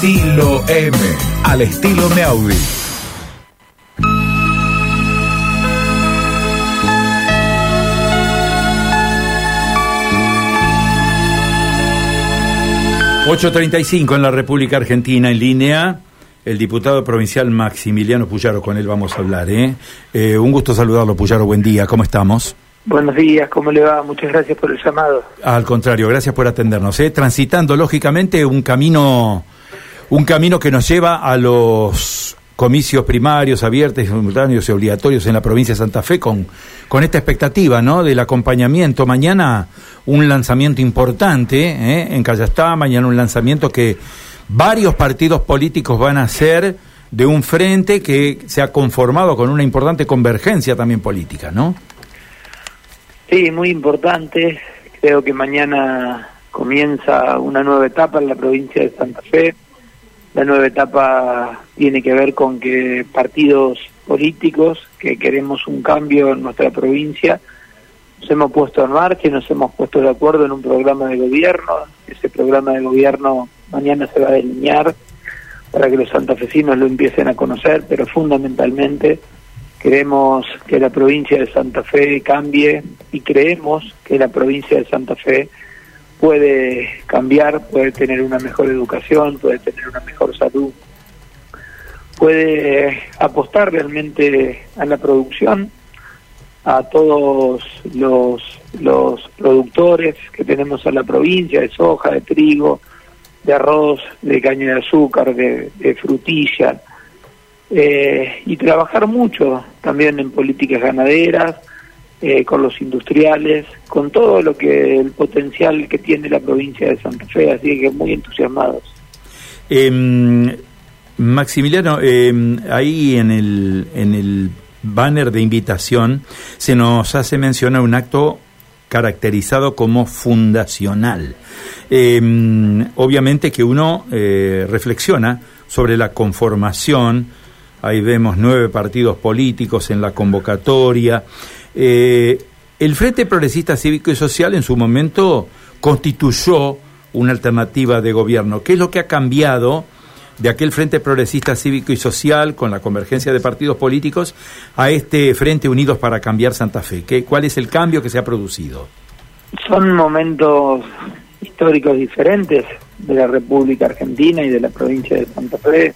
Estilo M, al estilo Meaudi. ...8.35 en la República Argentina en línea el diputado provincial Maximiliano Puyaro, con él vamos a hablar. ¿eh? ¿eh? un gusto saludarlo, Puyaro, buen día, ¿cómo estamos? Buenos días, ¿cómo le va? Muchas gracias por el llamado. Al contrario, gracias por atendernos. ¿eh? Transitando, lógicamente, un camino, un camino que nos lleva a los comicios primarios, abiertos, simultáneos y obligatorios en la provincia de Santa Fe con, con esta expectativa ¿no? del acompañamiento. Mañana un lanzamiento importante ¿eh? en Callastá, mañana un lanzamiento que varios partidos políticos van a ser de un frente que se ha conformado con una importante convergencia también política, ¿no? Sí, muy importante. Creo que mañana comienza una nueva etapa en la provincia de Santa Fe. La nueva etapa tiene que ver con que partidos políticos que queremos un cambio en nuestra provincia nos hemos puesto en marcha y nos hemos puesto de acuerdo en un programa de gobierno. Ese programa de gobierno mañana se va a delinear para que los santafesinos lo empiecen a conocer, pero fundamentalmente queremos que la provincia de Santa Fe cambie y creemos que la provincia de Santa Fe puede cambiar, puede tener una mejor educación, puede tener una mejor salud, puede apostar realmente a la producción, a todos los, los productores que tenemos en la provincia de soja, de trigo, de arroz, de caña de azúcar, de, frutilla, eh, y trabajar mucho también en políticas ganaderas, eh, con los industriales, con todo lo que el potencial que tiene la provincia de Santa Fe, así que muy entusiasmados. Em, Maximiliano, em, ahí en el, en el banner de invitación se nos hace mencionar un acto caracterizado como fundacional. Em, obviamente que uno eh, reflexiona sobre la conformación, ahí vemos nueve partidos políticos en la convocatoria. Eh, el Frente Progresista Cívico y Social en su momento constituyó una alternativa de gobierno. ¿Qué es lo que ha cambiado de aquel Frente Progresista Cívico y Social con la convergencia de partidos políticos a este Frente Unidos para Cambiar Santa Fe? ¿Qué, ¿Cuál es el cambio que se ha producido? Son momentos históricos diferentes de la República Argentina y de la provincia de Santa Fe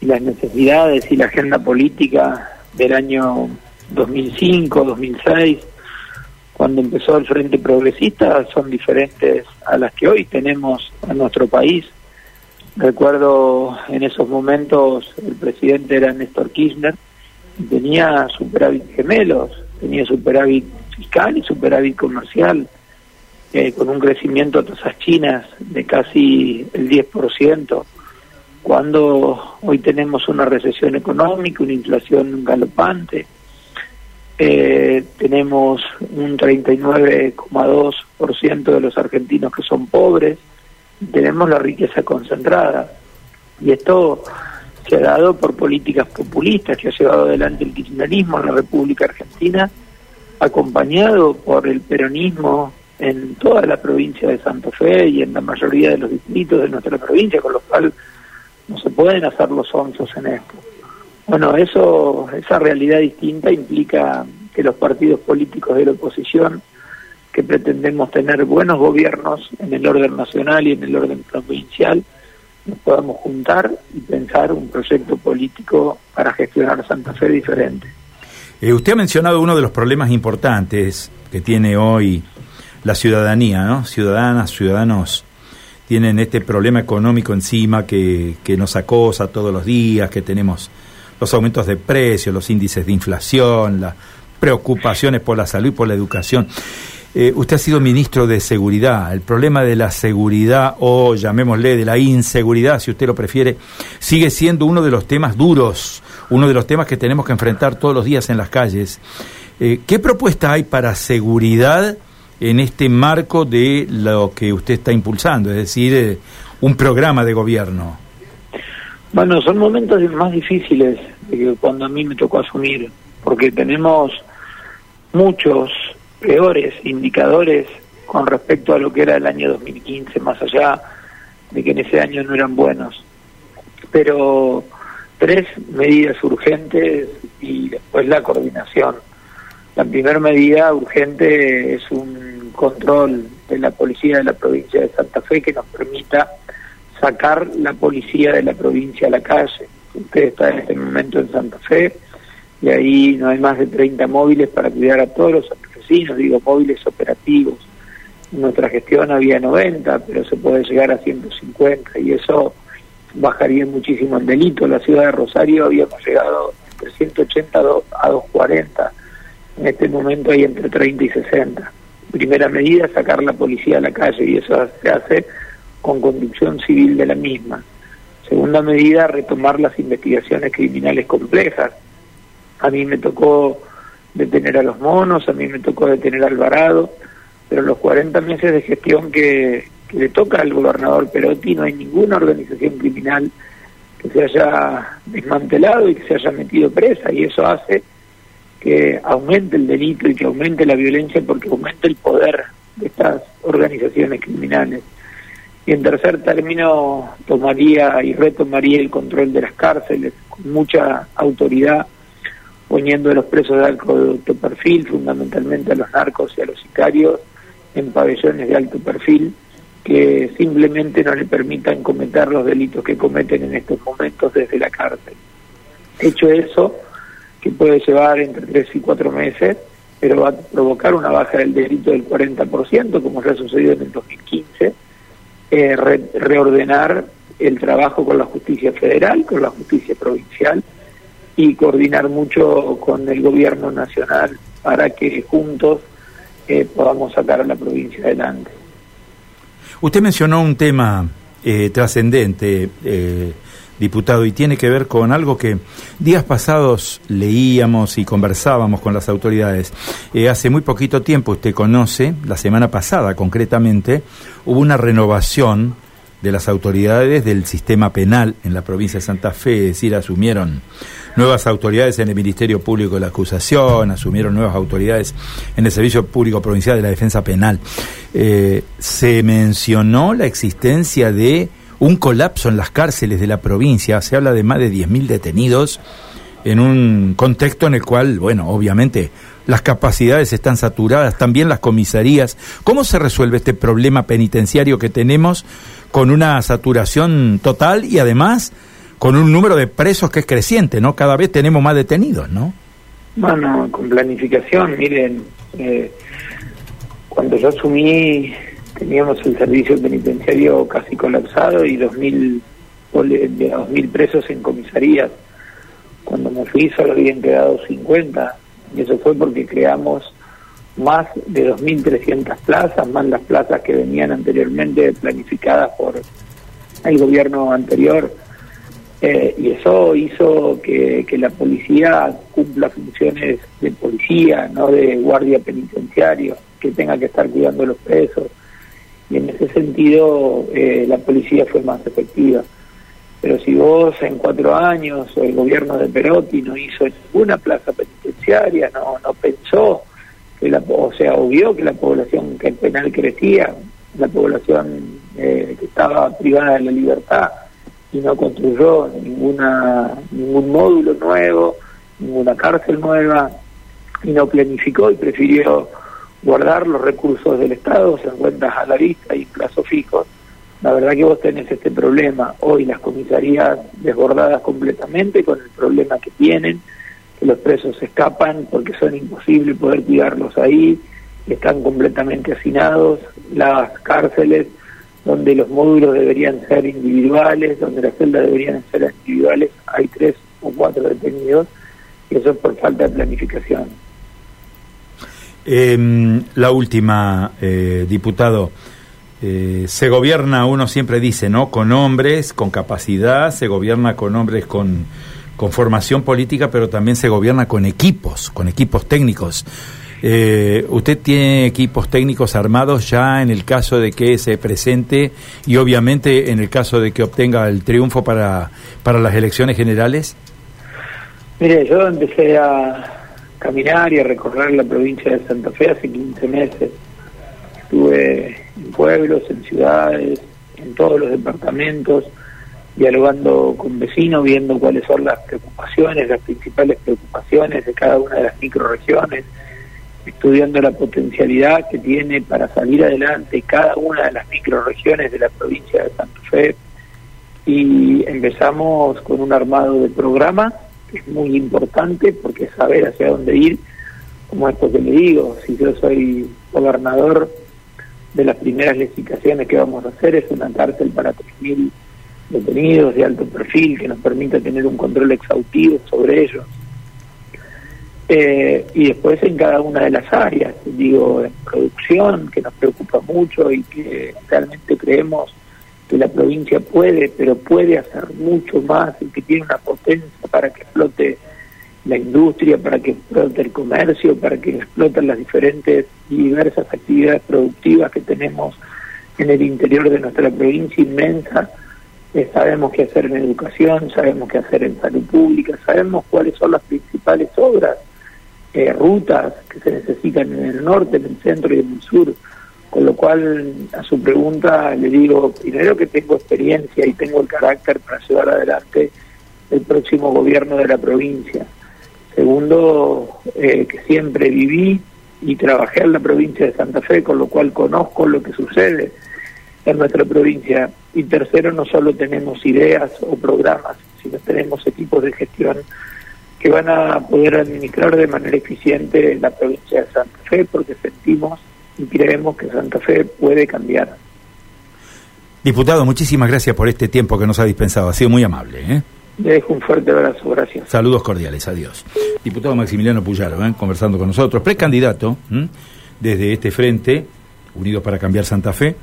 y las necesidades y la agenda política del año 2005, 2006, cuando empezó el Frente Progresista, son diferentes a las que hoy tenemos en nuestro país. Recuerdo en esos momentos el presidente era Néstor Kirchner y tenía superávit gemelos, tenía superávit fiscal y superávit comercial eh, con un crecimiento a tasas chinas de casi el 10%, cuando hoy tenemos una recesión económica, una inflación galopante, eh, tenemos un 39,2% de los argentinos que son pobres, tenemos la riqueza concentrada. Y esto se ha dado por políticas populistas que ha llevado adelante el kirchnerismo en la República Argentina, acompañado por el peronismo en toda la provincia de Santa Fe y en la mayoría de los distritos de nuestra provincia, con lo cual no se pueden hacer los onzos en esto. Bueno, eso, esa realidad distinta implica que los partidos políticos de la oposición, que pretendemos tener buenos gobiernos en el orden nacional y en el orden provincial, nos podamos juntar y pensar un proyecto político para gestionar Santa Fe diferente. Eh, usted ha mencionado uno de los problemas importantes que tiene hoy la ciudadanía, ¿no? Ciudadanas, ciudadanos tienen este problema económico encima que, que nos acosa todos los días, que tenemos los aumentos de precios, los índices de inflación, las preocupaciones por la salud y por la educación. Eh, usted ha sido ministro de Seguridad. El problema de la seguridad, o llamémosle de la inseguridad, si usted lo prefiere, sigue siendo uno de los temas duros, uno de los temas que tenemos que enfrentar todos los días en las calles. Eh, ¿Qué propuesta hay para seguridad? en este marco de lo que usted está impulsando, es decir, eh, un programa de gobierno? Bueno, son momentos más difíciles que cuando a mí me tocó asumir, porque tenemos muchos peores indicadores con respecto a lo que era el año 2015, más allá de que en ese año no eran buenos. Pero tres medidas urgentes y después la coordinación. La primera medida urgente es un control de la policía de la provincia de Santa Fe que nos permita sacar la policía de la provincia a la calle. Usted está en este momento en Santa Fe y ahí no hay más de 30 móviles para cuidar a todos los vecinos, digo móviles operativos. En nuestra gestión había 90, pero se puede llegar a 150 y eso bajaría muchísimo el delito. La ciudad de Rosario habíamos llegado entre 180 a 240. En este momento hay entre 30 y 60. Primera medida, sacar la policía a la calle y eso se hace con conducción civil de la misma. Segunda medida, retomar las investigaciones criminales complejas. A mí me tocó detener a los monos, a mí me tocó detener a Alvarado, pero los 40 meses de gestión que, le toca al gobernador Perotti no hay ninguna organización criminal que se haya desmantelado y que se haya metido presa y eso hace que aumente el delito y que aumente la violencia porque aumenta el poder de estas organizaciones criminales. En tercer término, tomaría y retomaría el control de las cárceles con mucha autoridad, poniendo a los presos de alto perfil, fundamentalmente a los narcos y a los sicarios, en pabellones de alto perfil que simplemente no le permitan cometer los delitos que cometen en estos momentos desde la cárcel. Hecho eso, que puede llevar entre tres y cuatro meses, pero va a provocar una baja del delito del 40%, como ya ha sucedido en el 2015, eh, reordenar el trabajo con la justicia federal, con la justicia provincial y coordinar mucho con el gobierno nacional para que juntos eh, podamos sacar a la provincia adelante. Usted mencionó un tema eh, trascendente, diputado, y tiene que ver con algo que días pasados leíamos y conversábamos con las autoridades. Eh, hace muy poquito tiempo, usted conoce, la semana pasada concretamente, hubo una renovación de las autoridades del sistema penal en la provincia de Santa Fe, es decir, asumieron nuevas autoridades en el Ministerio Público de la Acusación, asumieron nuevas autoridades en el Servicio Público Provincial de la Defensa Penal. Eh, se mencionó la existencia de un colapso en las cárceles de la provincia, se habla de más de 10.000 detenidos en un contexto en el cual, bueno, obviamente las capacidades están saturadas, también las comisarías. ¿Cómo se resuelve este problema penitenciario que tenemos con una saturación total y además con un número de presos que es creciente, ¿no? Cada vez tenemos más detenidos, ¿no? Bueno, con planificación, miren, eh, cuando yo asumí teníamos el servicio penitenciario casi colapsado y 2.000 mil presos en comisarías. Cuando me fui solo habían quedado 50 y eso fue porque creamos más de 2.300 plazas, más las plazas que venían anteriormente planificadas por el gobierno anterior. Eh, y eso hizo que, que la policía cumpla funciones de policía, no de guardia penitenciario, que tenga que estar cuidando a los presos y en ese sentido eh, la policía fue más efectiva. Pero si vos en cuatro años el gobierno de Perotti no hizo ninguna plaza penitenciaria, no, no pensó, que la, o sea, obvió que la población que el penal crecía, la población eh, que estaba privada de la libertad y no construyó ninguna ningún módulo nuevo, ninguna cárcel nueva y no planificó y prefirió guardar los recursos del Estado, se encuentras a la vista y plazo fijo. La verdad que vos tenés este problema. Hoy las comisarías desbordadas completamente con el problema que tienen, que los presos escapan porque son imposible poder cuidarlos ahí, están completamente hacinados, las cárceles donde los módulos deberían ser individuales, donde las celdas deberían ser individuales, hay tres o cuatro detenidos, y eso es por falta de planificación. Eh, la última, eh, diputado. Eh, se gobierna, uno siempre dice, ¿no? Con hombres, con capacidad, se gobierna con hombres con, con formación política, pero también se gobierna con equipos, con equipos técnicos. Eh, ¿Usted tiene equipos técnicos armados ya en el caso de que se presente y obviamente en el caso de que obtenga el triunfo para, para las elecciones generales? Mire, yo empecé a, caminar y a recorrer la provincia de Santa Fe hace 15 meses. Estuve en pueblos, en ciudades, en todos los departamentos, dialogando con vecinos, viendo cuáles son las preocupaciones, las principales preocupaciones de cada una de las microregiones, estudiando la potencialidad que tiene para salir adelante cada una de las microregiones de la provincia de Santa Fe. Y empezamos con un armado de programa, es muy importante porque saber hacia dónde ir, como esto que le digo, si yo soy gobernador de las primeras licitaciones que vamos a hacer es una cárcel para 3.000 detenidos de alto perfil que nos permita tener un control exhaustivo sobre ellos. Eh, y después en cada una de las áreas, digo, en producción, que nos preocupa mucho y que realmente creemos que la provincia puede, pero puede hacer mucho más y que tiene una potencia para que explote la industria, para que explote el comercio, para que exploten las diferentes y diversas actividades productivas que tenemos en el interior de nuestra provincia inmensa. Eh, sabemos qué hacer en educación, sabemos qué hacer en salud pública, sabemos cuáles son las principales obras, eh, rutas que se necesitan en el norte, en el centro y en el sur. Con lo cual, a su pregunta le digo, primero que tengo experiencia y tengo el carácter para llevar adelante el próximo gobierno de la provincia. Segundo, eh, que siempre viví y trabajé en la provincia de Santa Fe, con lo cual conozco lo que sucede en nuestra provincia. Y tercero, no solo tenemos ideas o programas, sino tenemos equipos de gestión que van a poder administrar de manera eficiente la provincia de Santa Fe, porque sentimos y creemos que Santa Fe puede cambiar. Diputado, muchísimas gracias por este tiempo que nos ha dispensado. Ha sido muy amable. ¿eh? Le dejo un fuerte abrazo, gracias. Saludos cordiales, adiós. Diputado Maximiliano Puyaro, ¿eh? conversando con nosotros, precandidato desde este frente, Unidos para Cambiar Santa Fe.